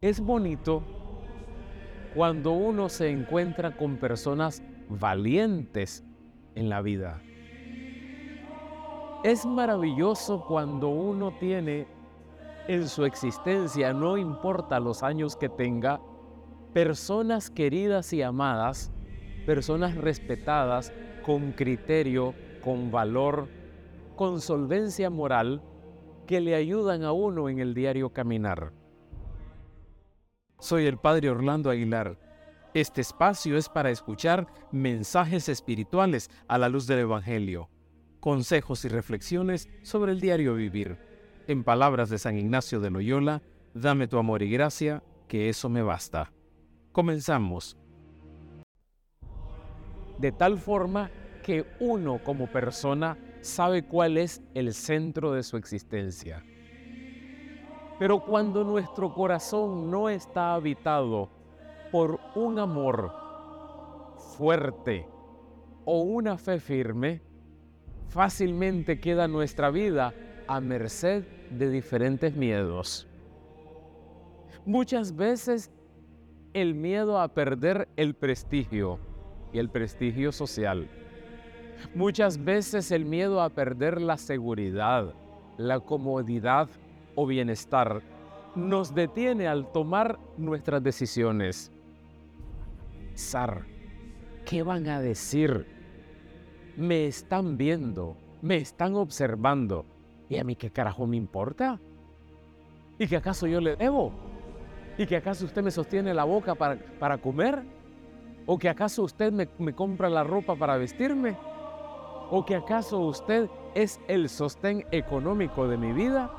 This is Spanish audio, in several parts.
Es bonito cuando uno se encuentra con personas valientes en la vida. Es maravilloso cuando uno tiene en su existencia, no importa los años que tenga, personas queridas y amadas, personas respetadas con criterio, con valor, con solvencia moral, que le ayudan a uno en el diario caminar. Soy el Padre Orlando Aguilar. Este espacio es para escuchar mensajes espirituales a la luz del Evangelio, consejos y reflexiones sobre el diario vivir. En palabras de San Ignacio de Loyola, dame tu amor y gracia, que eso me basta. Comenzamos. De tal forma que uno como persona sabe cuál es el centro de su existencia. Pero cuando nuestro corazón no está habitado por un amor fuerte o una fe firme, fácilmente queda nuestra vida a merced de diferentes miedos. Muchas veces el miedo a perder el prestigio y el prestigio social Muchas veces el miedo a perder la seguridad, la comodidad o bienestar nos detiene al tomar nuestras decisiones. Sar, ¿qué van a decir? Me están viendo, me están observando. ¿Y a mí qué carajo me importa? ¿Y que acaso yo le debo? ¿Y que acaso usted me sostiene la boca para, para comer? ¿O que acaso usted me, me compra la ropa para vestirme? ¿O que acaso usted es el sostén económico de mi vida?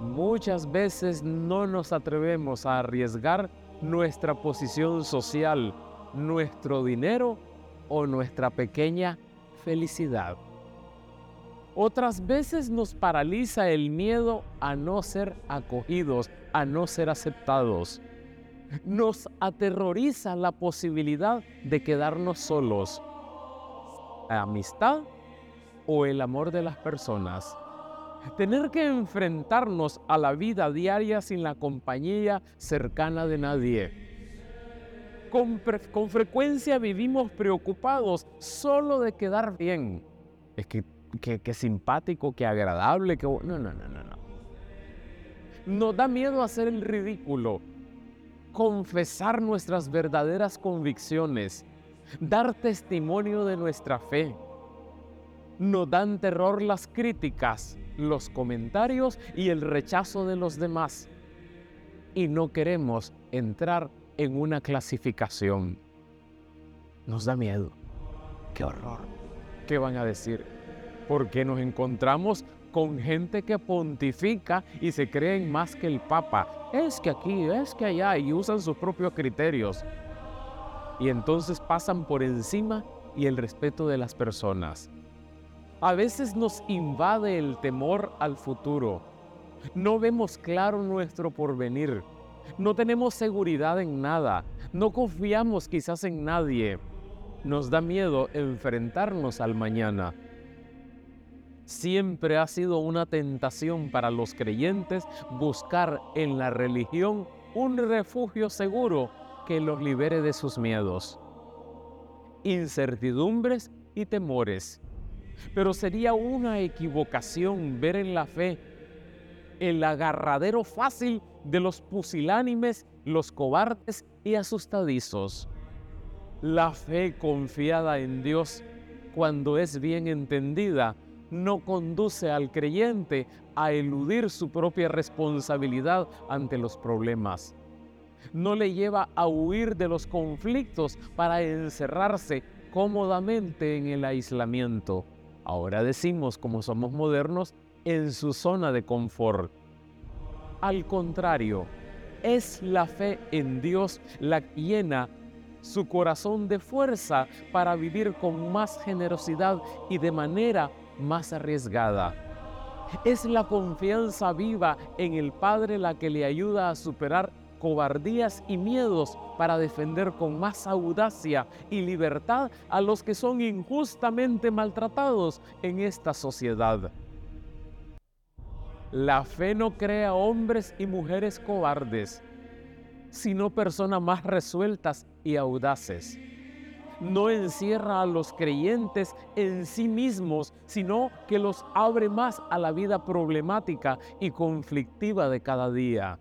Muchas veces no nos atrevemos a arriesgar nuestra posición social, nuestro dinero o nuestra pequeña felicidad. Otras veces nos paraliza el miedo a no ser acogidos, a no ser aceptados. Nos aterroriza la posibilidad de quedarnos solos amistad o el amor de las personas. Tener que enfrentarnos a la vida diaria sin la compañía cercana de nadie. Con, frecuencia vivimos preocupados solo de quedar bien. Es que, que, simpático, que agradable, que... No, no, no, no, no. Nos da miedo hacer el ridículo, confesar nuestras verdaderas convicciones, dar testimonio de nuestra fe. Nos dan terror las críticas, los comentarios y el rechazo de los demás. Y no queremos entrar en una clasificación. Nos da miedo. ¡Qué horror! ¿Qué van a decir? Porque nos encontramos con gente que pontifica y se creen más que el Papa. Es que aquí, es que allá, y usan sus propios criterios y entonces pasan por encima y el respeto de las personas. A veces nos invade el temor al futuro. No vemos claro nuestro porvenir. No tenemos seguridad en nada. No confiamos quizás en nadie. Nos da miedo enfrentarnos al mañana. Siempre ha sido una tentación para los creyentes buscar en la religión un refugio seguro que los libere de sus miedos, incertidumbres y temores. Pero sería una equivocación ver en la fe el agarradero fácil de los pusilánimes, los cobardes y asustadizos. La fe confiada en Dios, cuando es bien entendida, no conduce al creyente a eludir su propia responsabilidad ante los problemas no le lleva a huir de los conflictos para encerrarse cómodamente en el aislamiento. Ahora decimos, como somos modernos, en su zona de confort. Al contrario, es la fe en Dios la que llena su corazón de fuerza para vivir con más generosidad y de manera más arriesgada. Es la confianza viva en el Padre la que le ayuda a superar cobardías y miedos para defender con más audacia y libertad a los que son injustamente maltratados en esta sociedad. La fe no crea hombres y mujeres cobardes, sino personas más resueltas y audaces. No encierra a los creyentes en sí mismos, sino que los abre más a la vida problemática y conflictiva de cada día.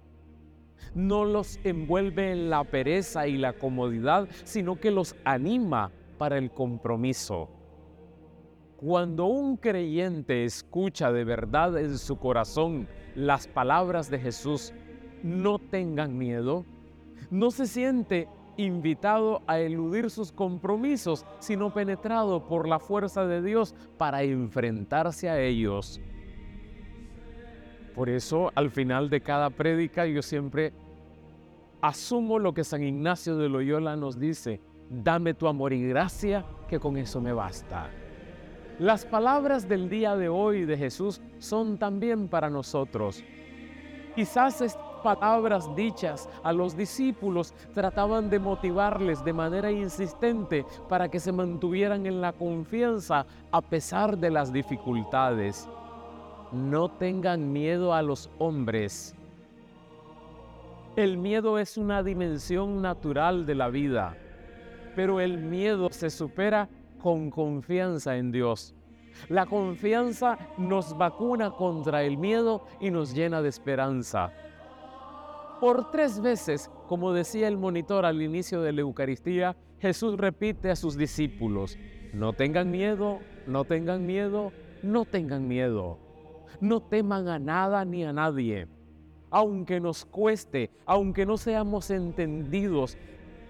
No los envuelve en la pereza y la comodidad, sino que los anima para el compromiso. Cuando un creyente escucha de verdad en su corazón las palabras de Jesús, no tengan miedo, no se siente invitado a eludir sus compromisos, sino penetrado por la fuerza de Dios para enfrentarse a ellos. Por eso, al final de cada prédica, yo siempre asumo lo que San Ignacio de Loyola nos dice, dame tu amor y gracia, que con eso me basta. Las palabras del día de hoy de Jesús son también para nosotros. Quizás palabras dichas a los discípulos trataban de motivarles de manera insistente para que se mantuvieran en la confianza a pesar de las dificultades. No tengan miedo a los hombres. El miedo es una dimensión natural de la vida, pero el miedo se supera con confianza en Dios. La confianza nos vacuna contra el miedo y nos llena de esperanza. Por tres veces, como decía el monitor al inicio de la Eucaristía, Jesús repite a sus discípulos, no tengan miedo, no tengan miedo, no tengan miedo. No teman a nada ni a nadie. Aunque nos cueste, aunque no seamos entendidos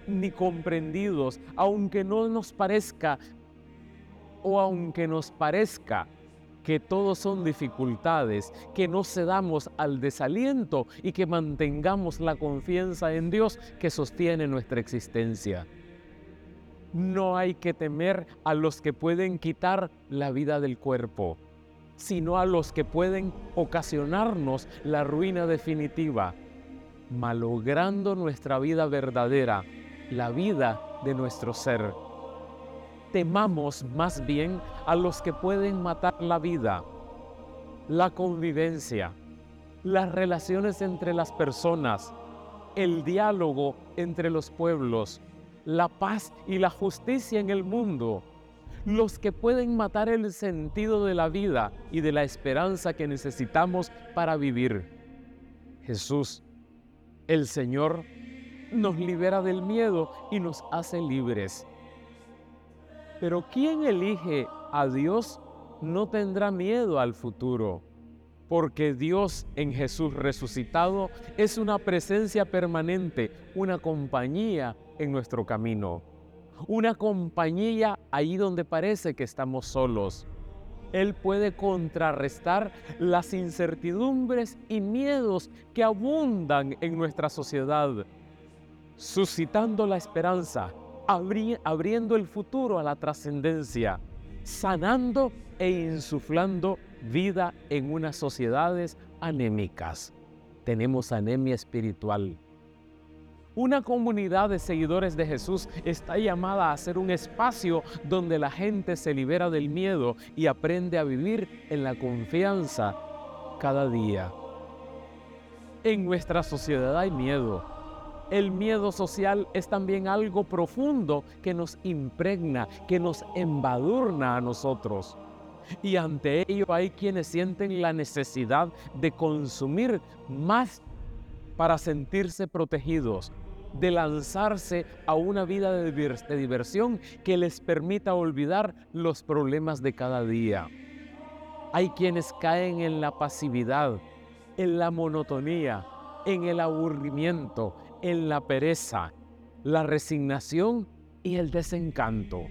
ni comprendidos, aunque no nos parezca o aunque nos parezca que todos son dificultades, que no cedamos al desaliento y que mantengamos la confianza en Dios que sostiene nuestra existencia. No hay que temer a los que pueden quitar la vida del cuerpo, sino a los que pueden ocasionarnos la ruina definitiva, malogrando nuestra vida verdadera, la vida de nuestro ser. Temamos más bien a los que pueden matar la vida, la convivencia, las relaciones entre las personas, el diálogo entre los pueblos, la paz y la justicia en el mundo, los que pueden matar el sentido de la vida y de la esperanza que necesitamos para vivir. Jesús, el Señor, nos libera del miedo y nos hace libres. Pero quien elige a Dios no tendrá miedo al futuro, porque Dios en Jesús resucitado es una presencia permanente, una compañía en nuestro camino, una compañía ahí donde parece que estamos solos. Él puede contrarrestar las incertidumbres y miedos que abundan en nuestra sociedad, suscitando la esperanza abriendo el futuro a la trascendencia, sanando e insuflando vida en unas sociedades anémicas. Tenemos anemia espiritual. Una comunidad de seguidores de Jesús está llamada a ser un espacio donde la gente se libera del miedo y aprende a vivir en la confianza cada día. En nuestra sociedad hay miedo, el miedo social es también algo profundo que nos impregna, que nos embadurna a nosotros. Y ante ello hay quienes sienten la necesidad de consumir más para sentirse protegidos, de lanzarse a una vida de, diversión que les permita olvidar los problemas de cada día. Hay quienes caen en la pasividad, en la monotonía, en el aburrimiento, en la pereza, la resignación y el desencanto.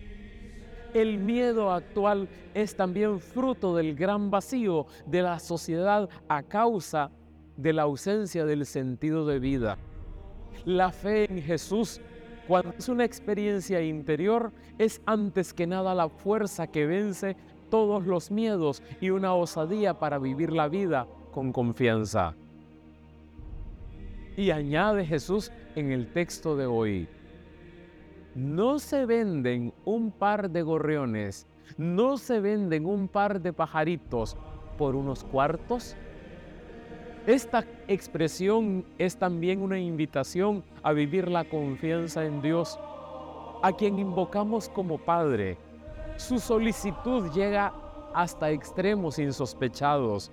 El miedo actual es también fruto del gran vacío de la sociedad a causa de la ausencia del sentido de vida. La fe en Jesús, cuando es una experiencia interior, es antes que nada la fuerza que vence todos los miedos y una osadía para vivir la vida con confianza. Y añade Jesús en el texto de hoy, no se venden un par de gorriones, no se venden un par de pajaritos por unos cuartos. Esta expresión es también una invitación a vivir la confianza en Dios, a quien invocamos como Padre. Su solicitud llega hasta extremos insospechados.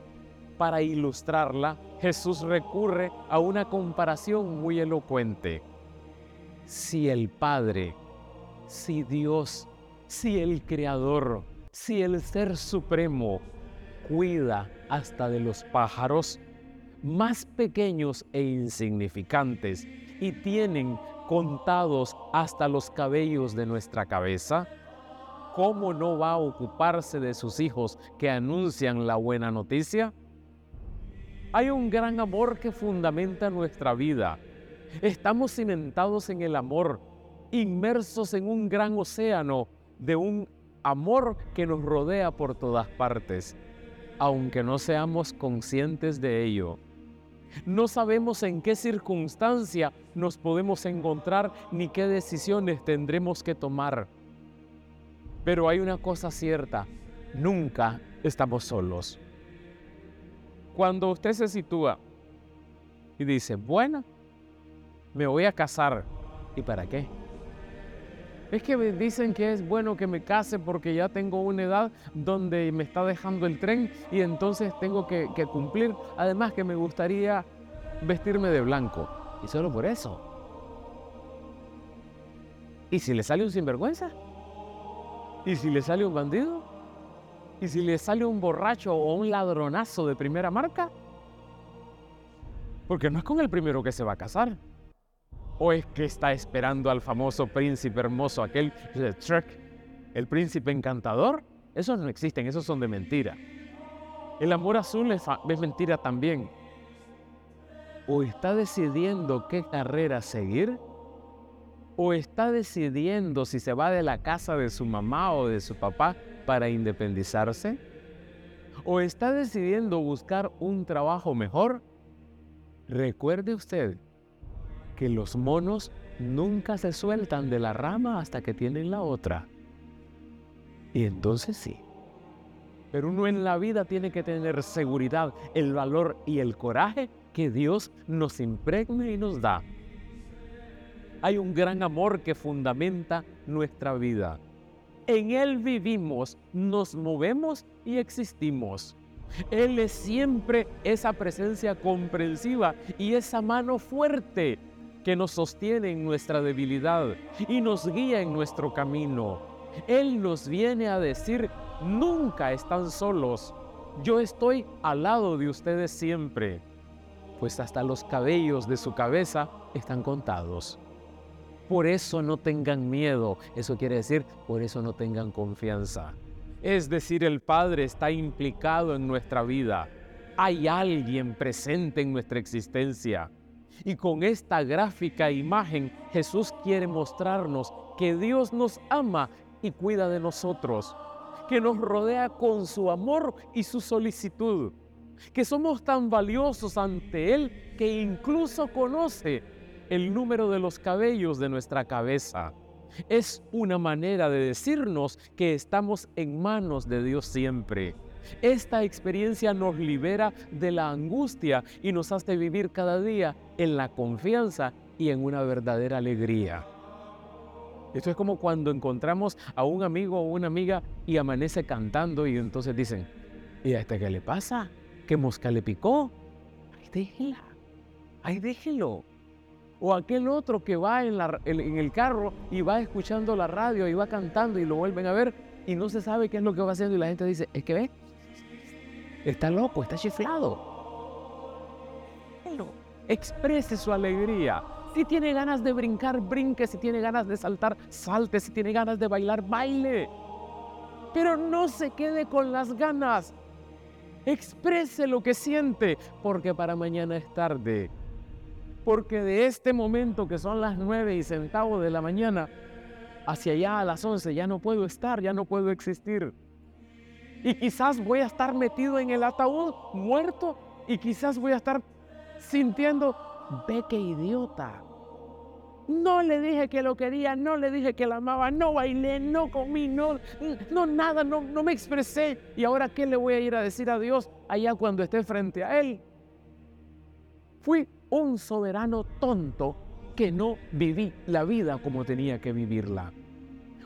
Para ilustrarla, Jesús recurre a una comparación muy elocuente. Si el Padre, si Dios, si el Creador, si el Ser Supremo cuida hasta de los pájaros más pequeños e insignificantes y tienen contados hasta los cabellos de nuestra cabeza, ¿cómo no va a ocuparse de sus hijos que anuncian la buena noticia? Hay un gran amor que fundamenta nuestra vida. Estamos cimentados en el amor, inmersos en un gran océano de un amor que nos rodea por todas partes, aunque no seamos conscientes de ello. No sabemos en qué circunstancia nos podemos encontrar ni qué decisiones tendremos que tomar pero hay una cosa cierta, nunca estamos solos. Cuando usted se sitúa y dice, bueno, me voy a casar, ¿y para qué? Es que me dicen que es bueno que me case porque ya tengo una edad donde me está dejando el tren y entonces tengo que, que cumplir. Además que me gustaría vestirme de blanco. Y solo por eso. ¿Y si le sale un sinvergüenza? ¿Y si le sale un bandido? ¿Y si le sale un borracho o un ladronazo de primera marca? Porque no es con el primero que se va a casar. ¿O es que está esperando al famoso príncipe hermoso, aquel de el príncipe encantador? Esos no existen, esos son de mentira. El amor azul es mentira también. ¿O está decidiendo qué carrera seguir? o está decidiendo si se va de la casa de su mamá o de su papá para independizarse? ¿O está decidiendo buscar un trabajo mejor? Recuerde usted que los monos nunca se sueltan de la rama hasta que tienen la otra. Y entonces sí. Pero uno en la vida tiene que tener seguridad, el valor y el coraje que Dios nos impregne y nos da hay un gran amor que fundamenta nuestra vida. En Él vivimos, nos movemos y existimos. Él es siempre esa presencia comprensiva y esa mano fuerte que nos sostiene en nuestra debilidad y nos guía en nuestro camino. Él nos viene a decir, nunca están solos, yo estoy al lado de ustedes siempre, pues hasta los cabellos de su cabeza están contados. Por eso no tengan miedo. Eso quiere decir, por eso no tengan confianza. Es decir, el Padre está implicado en nuestra vida. Hay alguien presente en nuestra existencia. Y con esta gráfica imagen, Jesús quiere mostrarnos que Dios nos ama y cuida de nosotros, que nos rodea con su amor y su solicitud, que somos tan valiosos ante Él que incluso conoce el número de los cabellos de nuestra cabeza. Es una manera de decirnos que estamos en manos de Dios siempre. Esta experiencia nos libera de la angustia y nos hace vivir cada día en la confianza y en una verdadera alegría. Esto es como cuando encontramos a un amigo o una amiga y amanece cantando y entonces dicen, ¿y a este qué le pasa? ¿Qué mosca le picó? Ay, déjela. Ay, déjelo. O aquel otro que va en, el carro y va escuchando la radio y va cantando y lo vuelven a ver y no se sabe qué es lo que va haciendo y la gente dice, es que ve, está loco, está chiflado. Exprese su alegría. Si tiene ganas de brincar, brinque. Si tiene ganas de saltar, salte. Si tiene ganas de bailar, baile. Pero no se quede con las ganas. Exprese lo que siente, porque para mañana es tarde porque de este momento que son las nueve y centavos de la mañana, hacia allá a las once ya no puedo estar, ya no puedo existir. Y quizás voy a estar metido en el ataúd, muerto, y quizás voy a estar sintiendo, ve qué idiota. No le dije que lo quería, no le dije que la amaba, no bailé, no comí, no, no nada, no, no me expresé. ¿Y ahora qué le voy a ir a decir a Dios allá cuando esté frente a Él? Fui un soberano tonto que no viví la vida como tenía que vivirla.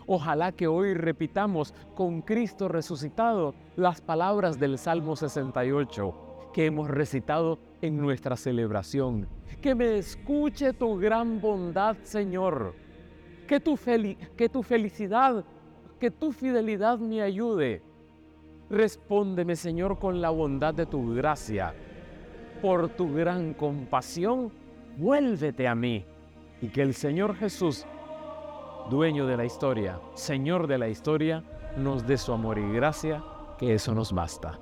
Ojalá que hoy repitamos con Cristo resucitado las palabras del Salmo 68 que hemos recitado en nuestra celebración. Que me escuche tu gran bondad, Señor. Que tu, que tu felicidad, que tu fidelidad me ayude. Respóndeme, Señor, con la bondad de tu gracia. Por tu gran compasión, vuélvete a mí. Y que el Señor Jesús, dueño de la historia, Señor de la historia, nos dé su amor y gracia, que eso nos basta.